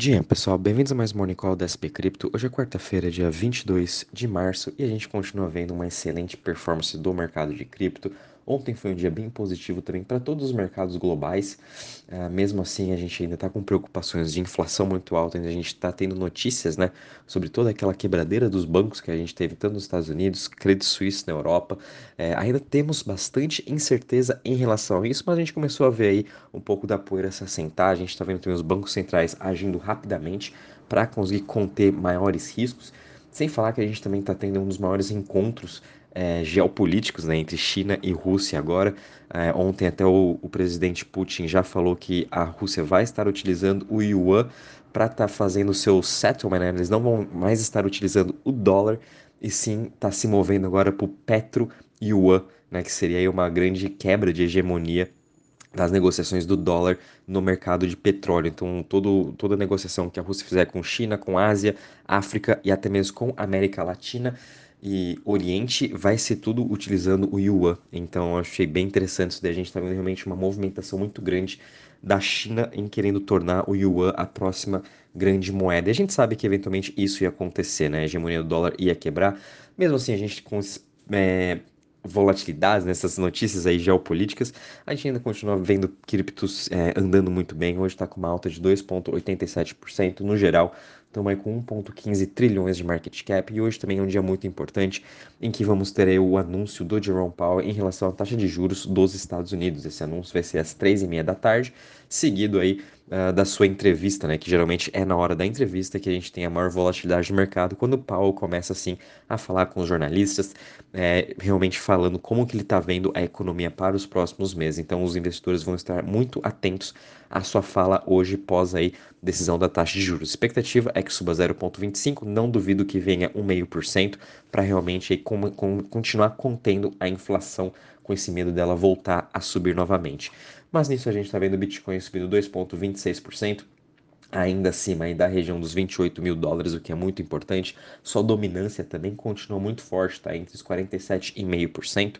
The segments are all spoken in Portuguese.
Dia, pessoal, bem-vindos a mais Morning Call da SP Cripto. Hoje é quarta-feira, dia 22 de março, e a gente continua vendo uma excelente performance do mercado de cripto. Ontem foi um dia bem positivo também para todos os mercados globais. Uh, mesmo assim, a gente ainda está com preocupações de inflação muito alta, ainda a gente está tendo notícias né, sobre toda aquela quebradeira dos bancos que a gente teve tanto nos Estados Unidos, Credit Suisse na Europa. É, ainda temos bastante incerteza em relação a isso, mas a gente começou a ver aí um pouco da poeira se assentar. A gente está vendo também os bancos centrais agindo rapidamente para conseguir conter maiores riscos. Sem falar que a gente também está tendo um dos maiores encontros é, geopolíticos né, entre China e Rússia agora. É, ontem até o, o, presidente Putin já falou que a Rússia vai estar utilizando o yuan para estar tá fazendo o seu settlement, né? eles não vão mais estar utilizando o dólar e sim está se movendo agora para o petro yuan, né, que seria uma grande quebra de hegemonia das negociações do dólar no mercado de petróleo. Então, todo, toda negociação que a Rússia fizer com China, com Ásia, África e até mesmo com América Latina e Oriente vai ser tudo utilizando o yuan. Então eu achei bem interessante isso daí. A gente está vendo realmente uma movimentação muito grande da China em querendo tornar o yuan a próxima grande moeda. E a gente sabe que eventualmente isso ia acontecer, né? A hegemonia do dólar ia quebrar. Mesmo assim, a gente com é, volatilidades nessas notícias aí geopolíticas, a gente ainda continua vendo criptos é, andando muito bem. Hoje está com uma alta de 2,87% no geral estamos aí com 1,15 trilhões de market cap e hoje também é um dia muito importante em que vamos ter o anúncio do Jerome Powell em relação à taxa de juros dos Estados Unidos. Esse anúncio vai ser às três e meia da tarde, seguido aí uh, da sua entrevista, né, que geralmente é na hora da entrevista que a gente tem a maior volatilidade do mercado, quando o Powell começa assim a falar com os jornalistas, é, realmente falando como que ele está vendo a economia para os próximos meses. Então os investidores vão estar muito atentos à sua fala hoje pós aí decisão da taxa de juros. Expectativa é que suba 0,25, não duvido que venha 1,5% para realmente aí, com, com, continuar contendo a inflação com esse medo dela voltar a subir novamente. Mas nisso a gente está vendo o Bitcoin subindo 2,26%, ainda acima aí da região dos 28 mil dólares, o que é muito importante. Sua dominância também continua muito forte, está entre os 47,5%.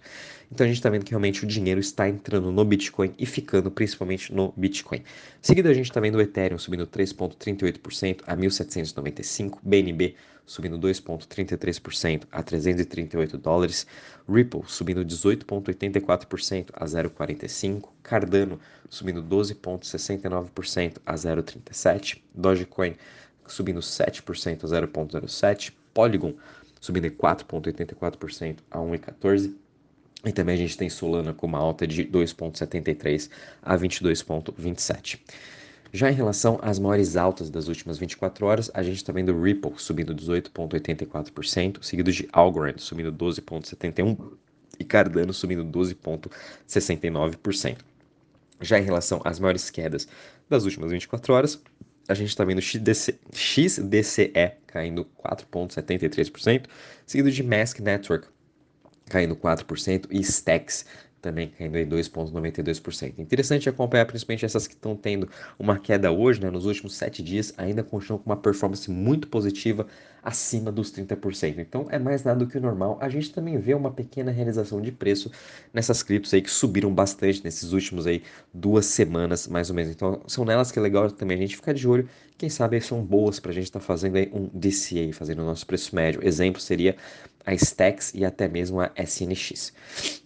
Então a gente está vendo que realmente o dinheiro está entrando no Bitcoin e ficando principalmente no Bitcoin. Seguido a gente está vendo o Ethereum subindo 3,38% a 1.795, BNB subindo 2,33% a 338 dólares, Ripple subindo 18,84% a 0,45, Cardano subindo 12,69% a 0,37, Dogecoin subindo 7% a 0,07, Polygon subindo 4,84% a 1,14 e também a gente tem Solana com uma alta de 2,73 a 22,27. Já em relação às maiores altas das últimas 24 horas, a gente está vendo Ripple subindo 18,84%, seguido de Algorand subindo 12,71% e Cardano subindo 12,69%. Já em relação às maiores quedas das últimas 24 horas, a gente está vendo XDC, XDCE caindo 4,73%, seguido de Mask Network caindo 4% e Stacks também caindo em 2,92%. Interessante acompanhar principalmente essas que estão tendo uma queda hoje, né, nos últimos sete dias, ainda continuam com uma performance muito positiva acima dos 30%. Então é mais nada do que o normal. A gente também vê uma pequena realização de preço nessas criptos aí que subiram bastante nesses últimos aí duas semanas, mais ou menos. Então são nelas que é legal também a gente ficar de olho. Quem sabe são boas para a gente estar tá fazendo aí um DCA, fazendo o nosso preço médio. Exemplo seria a Stacks e até mesmo a SNX.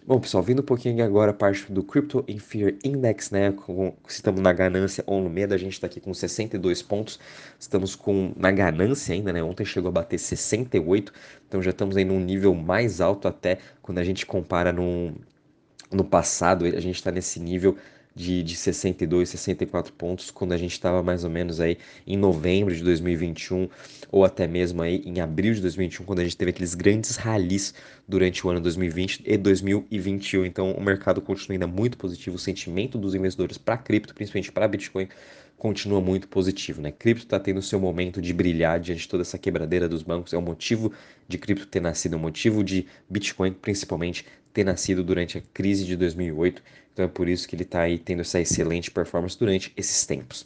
Bom, pessoal, vindo um pouquinho agora a parte do Crypto in Fear Index, né? Com, estamos na ganância ou no medo, a gente está aqui com 62 pontos. Estamos com na ganância ainda, né? Ontem chegou a bater 68, então já estamos aí num nível mais alto até quando a gente compara no, no passado, a gente está nesse nível de, de 62, 64 pontos, quando a gente estava mais ou menos aí em novembro de 2021, ou até mesmo aí em abril de 2021, quando a gente teve aqueles grandes ralis durante o ano 2020 e 2021. Então o mercado continua ainda muito positivo, o sentimento dos investidores para cripto, principalmente para Bitcoin, continua muito positivo, né? Cripto está tendo seu momento de brilhar diante de toda essa quebradeira dos bancos. É o motivo de cripto ter nascido, é motivo de Bitcoin, principalmente, ter nascido durante a crise de 2008. Então é por isso que ele está aí tendo essa excelente performance durante esses tempos.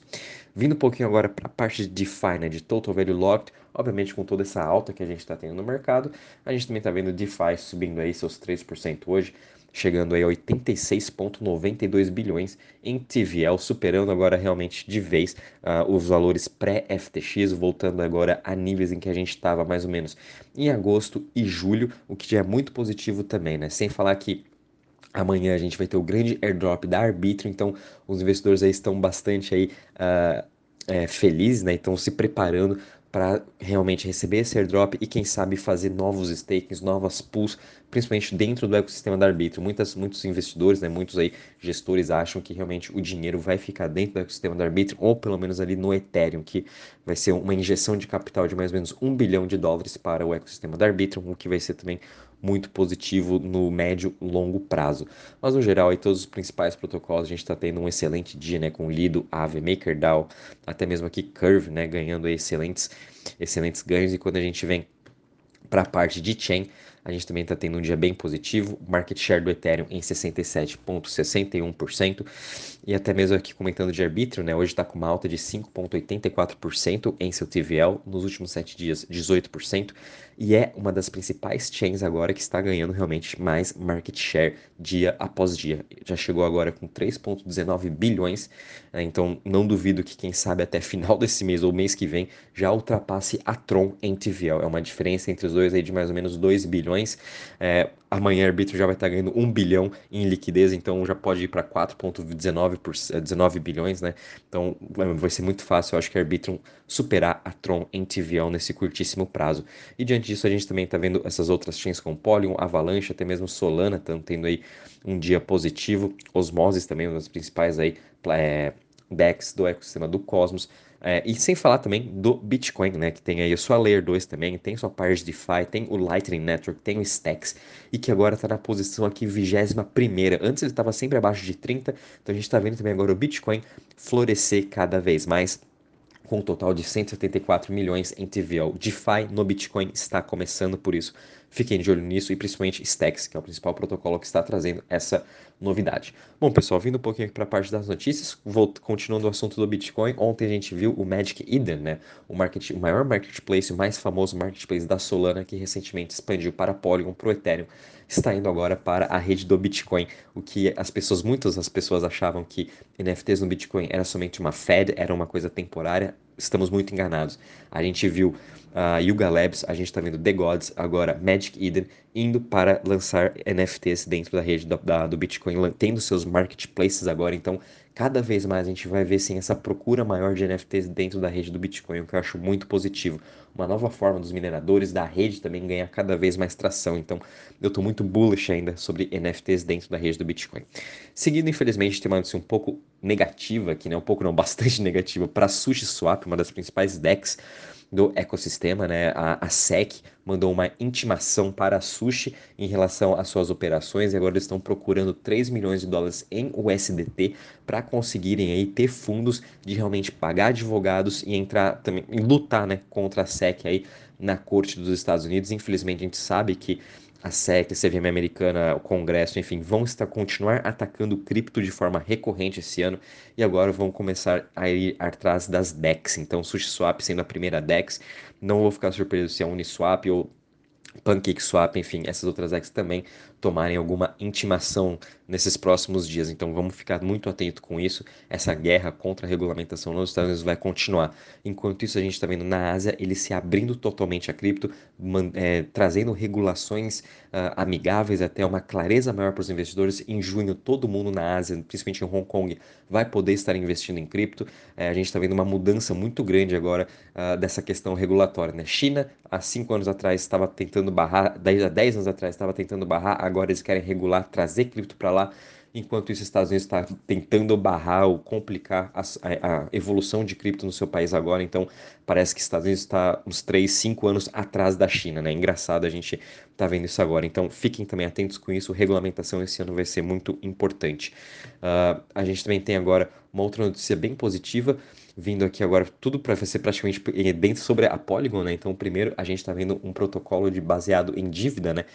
Vindo um pouquinho agora para a parte de DeFi, né, de Total Value Locked, obviamente com toda essa alta que a gente está tendo no mercado, a gente também está vendo DeFi subindo aí seus 3% hoje, chegando aí a 86,92 bilhões em TVL, superando agora realmente de vez uh, os valores pré-FTX, voltando agora a níveis em que a gente estava mais ou menos em agosto e julho, o que já é muito positivo também, né? Sem falar que Amanhã a gente vai ter o grande airdrop da Arbitro, então os investidores aí estão bastante aí uh, é, felizes, né? Estão se preparando para realmente receber esse airdrop e quem sabe fazer novos stakings, novas pools, principalmente dentro do ecossistema da Arbitro. Muitas, muitos investidores, né, muitos aí gestores acham que realmente o dinheiro vai ficar dentro do ecossistema da Arbitro ou pelo menos ali no Ethereum, que vai ser uma injeção de capital de mais ou menos um bilhão de dólares para o ecossistema da Arbitrum, o que vai ser também muito positivo no médio longo prazo. Mas no geral, aí todos os principais protocolos a gente está tendo um excelente dia, né, com Lido, Aave, MakerDAO, até mesmo aqui Curve, né, ganhando excelentes, excelentes ganhos. E quando a gente vem para a parte de chain, a gente também está tendo um dia bem positivo, market share do Ethereum em 67,61%, e até mesmo aqui comentando de arbítrio, né, hoje está com uma alta de 5,84% em seu TVL, nos últimos 7 dias 18%, e é uma das principais chains agora que está ganhando realmente mais market share dia após dia. Já chegou agora com 3,19 bilhões, né, então não duvido que quem sabe até final desse mês ou mês que vem já ultrapasse a Tron em TVL. É uma diferença entre os dois aí de mais ou menos 2 bilhões. É, amanhã o arbítrio já vai estar ganhando 1 bilhão em liquidez, então já pode ir para 4,19 bilhões, né? Então vai ser muito fácil, eu acho que a Arbitrum superar a Tron em TVL nesse curtíssimo prazo. E diante disso, a gente também está vendo essas outras chains como Polygon, Avalanche, até mesmo Solana, estão tendo aí um dia positivo. Osmosis também, uma das principais aí, é, DEX do ecossistema do Cosmos. É, e sem falar também do Bitcoin, né? Que tem aí a sua Layer 2 também, tem sua Pars DeFi, tem o Lightning Network, tem o Stacks, e que agora está na posição aqui 21 primeira. Antes ele estava sempre abaixo de 30, então a gente está vendo também agora o Bitcoin florescer cada vez mais com um total de 174 milhões em TVL. DeFi no Bitcoin está começando, por isso fiquem de olho nisso e principalmente Stacks, que é o principal protocolo que está trazendo essa novidade. Bom, pessoal, vindo um pouquinho aqui para a parte das notícias, vou, continuando o assunto do Bitcoin, ontem a gente viu o Magic Eden, né, o, market, o maior marketplace, o mais famoso marketplace da Solana, que recentemente expandiu para Polygon, para o Ethereum, está indo agora para a rede do Bitcoin, o que as pessoas, muitas das pessoas achavam que NFTs no Bitcoin era somente uma Fed, era uma coisa temporária, estamos muito enganados. A gente viu a uh, Yuga Labs, a gente está vendo The Gods, agora Magic Eden, indo para lançar NFTs dentro da rede do, da, do Bitcoin, tendo seus marketplaces agora. Então, cada vez mais a gente vai ver sim essa procura maior de NFTs dentro da rede do Bitcoin, o que eu acho muito positivo. Uma nova forma dos mineradores da rede também ganhar cada vez mais tração. Então, eu estou muito bullish ainda sobre NFTs dentro da rede do Bitcoin. Seguindo, infelizmente, tem uma notícia um pouco negativa aqui, né? Um pouco não, bastante negativa para SushiSwap, uma das principais DEX do ecossistema, né? A, a SEC mandou uma intimação para a Sushi em relação às suas operações e agora eles estão procurando 3 milhões de dólares em USDT para conseguirem aí ter fundos de realmente pagar advogados e entrar também e lutar, né, contra a SEC aí na corte dos Estados Unidos. Infelizmente a gente sabe que a SEC, a CVM americana, o Congresso, enfim, vão estar continuar atacando cripto de forma recorrente esse ano e agora vão começar a ir atrás das DEX. Então, SushiSwap sendo a primeira DEX, não vou ficar surpreso se é Uniswap ou PancakeSwap, enfim, essas outras DEX também tomarem alguma intimação nesses próximos dias. Então vamos ficar muito atento com isso. Essa guerra contra a regulamentação nos Estados Unidos vai continuar. Enquanto isso, a gente está vendo na Ásia ele se abrindo totalmente a cripto, é, trazendo regulações uh, amigáveis, até uma clareza maior para os investidores. Em junho, todo mundo na Ásia, principalmente em Hong Kong, vai poder estar investindo em cripto. É, a gente está vendo uma mudança muito grande agora uh, dessa questão regulatória. Né? China, há cinco anos atrás, estava tentando barrar, 10 a 10 anos atrás, estava tentando barrar agora eles querem regular, trazer cripto para lá, enquanto isso os Estados Unidos está tentando barrar ou complicar a, a, a, evolução de cripto no seu país agora, então parece que os Estados Unidos está uns 3, 5 anos atrás da China, né? Engraçado a gente tá vendo isso agora, então fiquem também atentos com isso, regulamentação esse ano vai ser muito importante. Uh, a gente também tem agora uma outra notícia bem positiva, vindo aqui agora tudo para ser praticamente dentro sobre a Polygon, né? Então, primeiro a gente está vendo um protocolo de baseado em dívida, né?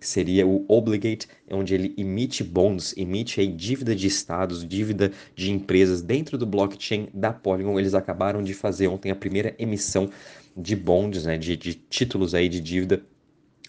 Que seria o Obligate, onde ele emite bonds, emite aí dívida de estados, dívida de empresas dentro do blockchain da Polygon. Eles acabaram de fazer ontem a primeira emissão de bonds, né? De, de títulos aí de dívida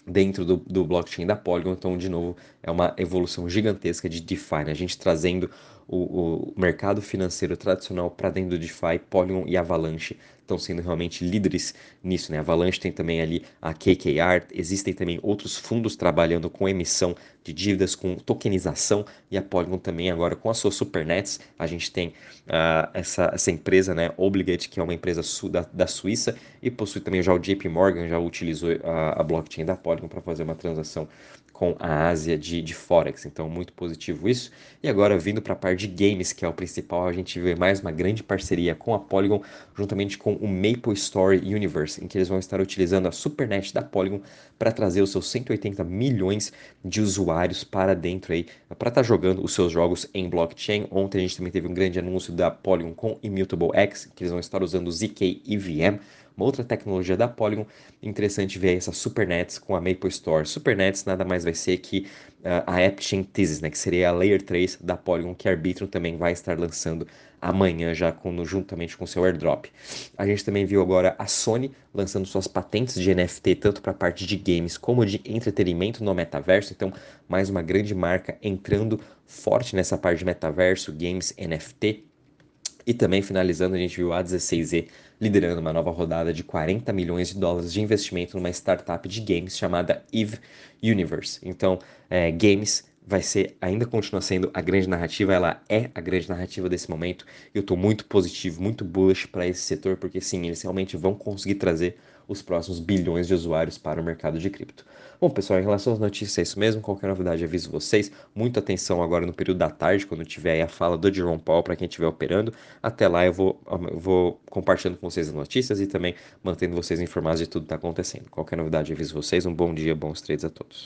dentro do, do blockchain da Polygon. Então, de novo, é uma evolução gigantesca de DeFi, né? A gente trazendo o, o mercado financeiro tradicional para dentro do DeFi, Polygon e Avalanche estão sendo realmente líderes nisso, né? Avalanche tem também ali a KKR, existem também outros fundos trabalhando com emissão de dívidas, com tokenização e a Polygon também agora com a sua Supernets. A gente tem uh, essa, essa empresa, né, Obligate, que é uma empresa da, da Suíça e possui também já o JP Morgan, já utilizou a, a blockchain da Polygon para fazer uma transação com a Ásia de, de Forex. Então, muito positivo isso. E agora, vindo para a parte de games, que é o principal, a gente vê mais uma grande parceria com a Polygon, juntamente com o Maple Story Universe, em que eles vão estar utilizando a Supernet da Polygon para trazer os seus 180 milhões de usuários para dentro aí, para estar tá jogando os seus jogos em blockchain. Ontem a gente também teve um grande anúncio da Polygon com Immutable X, que eles vão estar usando ZK EVM uma outra tecnologia da Polygon. Interessante ver essa Supernets com a Maple Store. Supernets nada mais vai ser que uh, a AppChain Thesis, né, que seria a Layer 3 da Polygon, que a Arbitrum também vai estar lançando amanhã, já com, juntamente com seu airdrop. A gente também viu agora a Sony lançando suas patentes de NFT, tanto para a parte de games como de entretenimento no metaverso. Então, mais uma grande marca entrando forte nessa parte de metaverso, games, NFT. E também finalizando, a gente viu a 16Z liderando uma nova rodada de 40 milhões de dólares de investimento numa startup de games chamada Eve Universe. Então, é, games vai ser, ainda continua sendo a grande narrativa, ela é a grande narrativa desse momento. Eu estou muito positivo, muito bullish para esse setor, porque sim, eles realmente vão conseguir trazer os próximos bilhões de usuários para o mercado de cripto. Bom, pessoal, em relação às notícias, é isso mesmo. Qualquer novidade, aviso vocês. Muita atenção agora no período da tarde, quando tiver a fala do Jerome Paul para quem estiver operando. Até lá eu vou, eu vou compartilhando com vocês as notícias e também mantendo vocês informados de tudo que está acontecendo. Qualquer novidade, aviso vocês. Um bom dia, bons trades a todos.